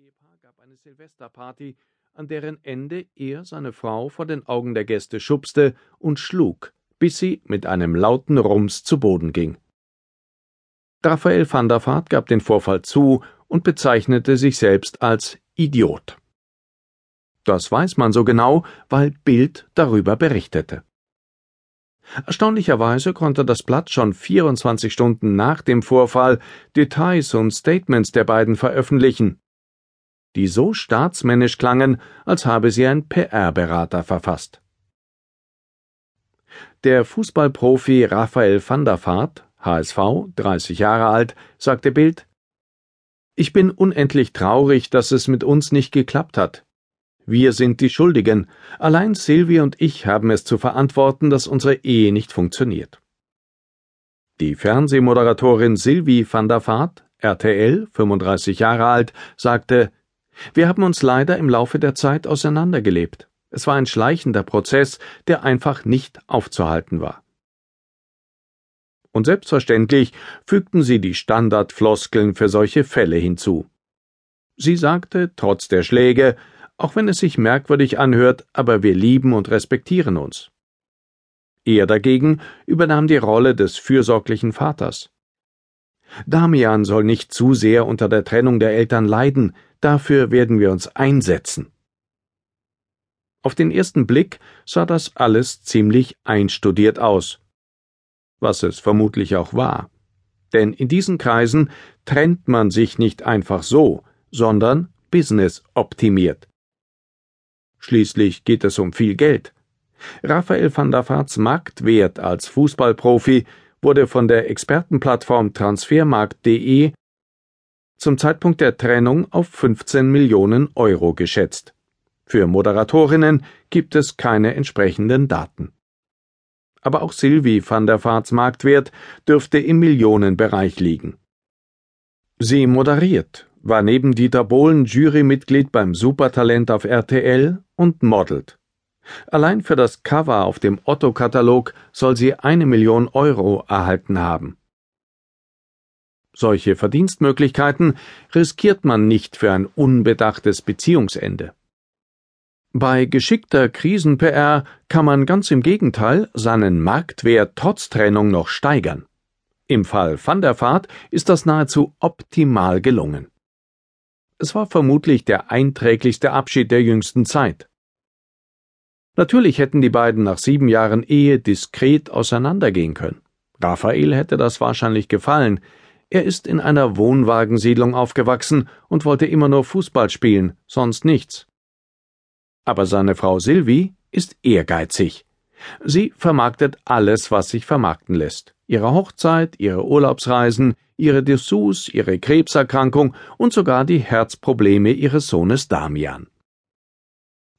Ehepaar gab eine Silvesterparty, an deren Ende er seine Frau vor den Augen der Gäste schubste und schlug, bis sie mit einem lauten Rums zu Boden ging. Raphael van der Vaart gab den Vorfall zu und bezeichnete sich selbst als Idiot. Das weiß man so genau, weil Bild darüber berichtete. Erstaunlicherweise konnte das Blatt schon 24 Stunden nach dem Vorfall Details und Statements der beiden veröffentlichen, die so staatsmännisch klangen, als habe sie ein PR-Berater verfasst. Der Fußballprofi Raphael van der Vaart, HSV, 30 Jahre alt, sagte Bild, Ich bin unendlich traurig, dass es mit uns nicht geklappt hat. Wir sind die Schuldigen. Allein Sylvie und ich haben es zu verantworten, dass unsere Ehe nicht funktioniert. Die Fernsehmoderatorin Sylvie van der Vaart, RTL, 35 Jahre alt, sagte, wir haben uns leider im Laufe der Zeit auseinandergelebt. Es war ein schleichender Prozess, der einfach nicht aufzuhalten war. Und selbstverständlich fügten sie die Standardfloskeln für solche Fälle hinzu. Sie sagte, trotz der Schläge, auch wenn es sich merkwürdig anhört, aber wir lieben und respektieren uns. Er dagegen übernahm die Rolle des fürsorglichen Vaters. Damian soll nicht zu sehr unter der Trennung der Eltern leiden, dafür werden wir uns einsetzen. Auf den ersten Blick sah das alles ziemlich einstudiert aus, was es vermutlich auch war. Denn in diesen Kreisen trennt man sich nicht einfach so, sondern business optimiert. Schließlich geht es um viel Geld. Raphael van der Vaarts Marktwert als Fußballprofi wurde von der Expertenplattform Transfermarkt.de zum Zeitpunkt der Trennung auf 15 Millionen Euro geschätzt. Für Moderatorinnen gibt es keine entsprechenden Daten. Aber auch Sylvie van der Vaarts Marktwert dürfte im Millionenbereich liegen. Sie moderiert, war neben Dieter Bohlen Jurymitglied beim Supertalent auf RTL und modelt. Allein für das Cover auf dem Otto-Katalog soll sie eine Million Euro erhalten haben. Solche Verdienstmöglichkeiten riskiert man nicht für ein unbedachtes Beziehungsende. Bei geschickter Krisen-PR kann man ganz im Gegenteil seinen Marktwert trotz Trennung noch steigern. Im Fall Van der Vaart ist das nahezu optimal gelungen. Es war vermutlich der einträglichste Abschied der jüngsten Zeit. Natürlich hätten die beiden nach sieben Jahren Ehe diskret auseinandergehen können. Raphael hätte das wahrscheinlich gefallen. Er ist in einer Wohnwagensiedlung aufgewachsen und wollte immer nur Fußball spielen, sonst nichts. Aber seine Frau Sylvie ist ehrgeizig. Sie vermarktet alles, was sich vermarkten lässt. Ihre Hochzeit, ihre Urlaubsreisen, ihre Dessous, ihre Krebserkrankung und sogar die Herzprobleme ihres Sohnes Damian.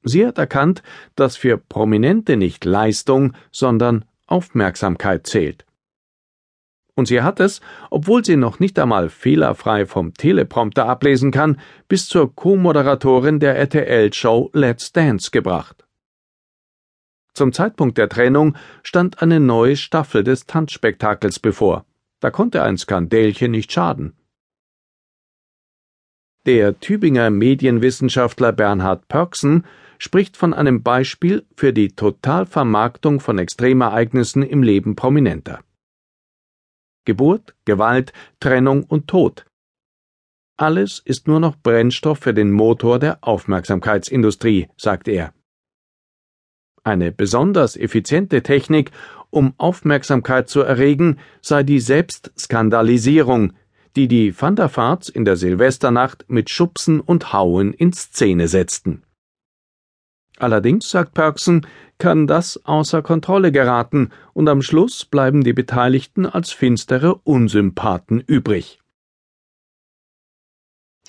Sie hat erkannt, dass für Prominente nicht Leistung, sondern Aufmerksamkeit zählt. Und sie hat es, obwohl sie noch nicht einmal fehlerfrei vom Teleprompter ablesen kann, bis zur Co-Moderatorin der RTL-Show Let's Dance gebracht. Zum Zeitpunkt der Trennung stand eine neue Staffel des Tanzspektakels bevor. Da konnte ein Skandälchen nicht schaden. Der Tübinger Medienwissenschaftler Bernhard Pörksen spricht von einem Beispiel für die Totalvermarktung von Extremereignissen im Leben Prominenter. Geburt, Gewalt, Trennung und Tod. Alles ist nur noch Brennstoff für den Motor der Aufmerksamkeitsindustrie, sagt er. Eine besonders effiziente Technik, um Aufmerksamkeit zu erregen, sei die Selbstskandalisierung, die die Van der Vaarts in der Silvesternacht mit Schubsen und Hauen in Szene setzten. Allerdings, sagt Perksen, kann das außer Kontrolle geraten und am Schluss bleiben die Beteiligten als finstere Unsympathen übrig.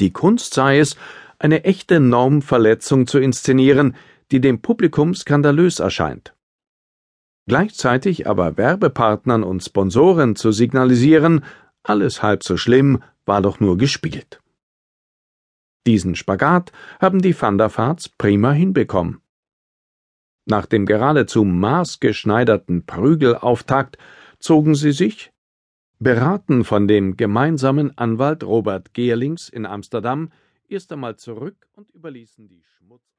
Die Kunst sei es, eine echte Normverletzung zu inszenieren, die dem Publikum skandalös erscheint. Gleichzeitig aber Werbepartnern und Sponsoren zu signalisieren, alles halb so schlimm, war doch nur gespielt. Diesen Spagat haben die Van der Vaarts prima hinbekommen. Nach dem geradezu maßgeschneiderten Prügelauftakt zogen sie sich, beraten von dem gemeinsamen Anwalt Robert Geerlings in Amsterdam, erst einmal zurück und überließen die anderen.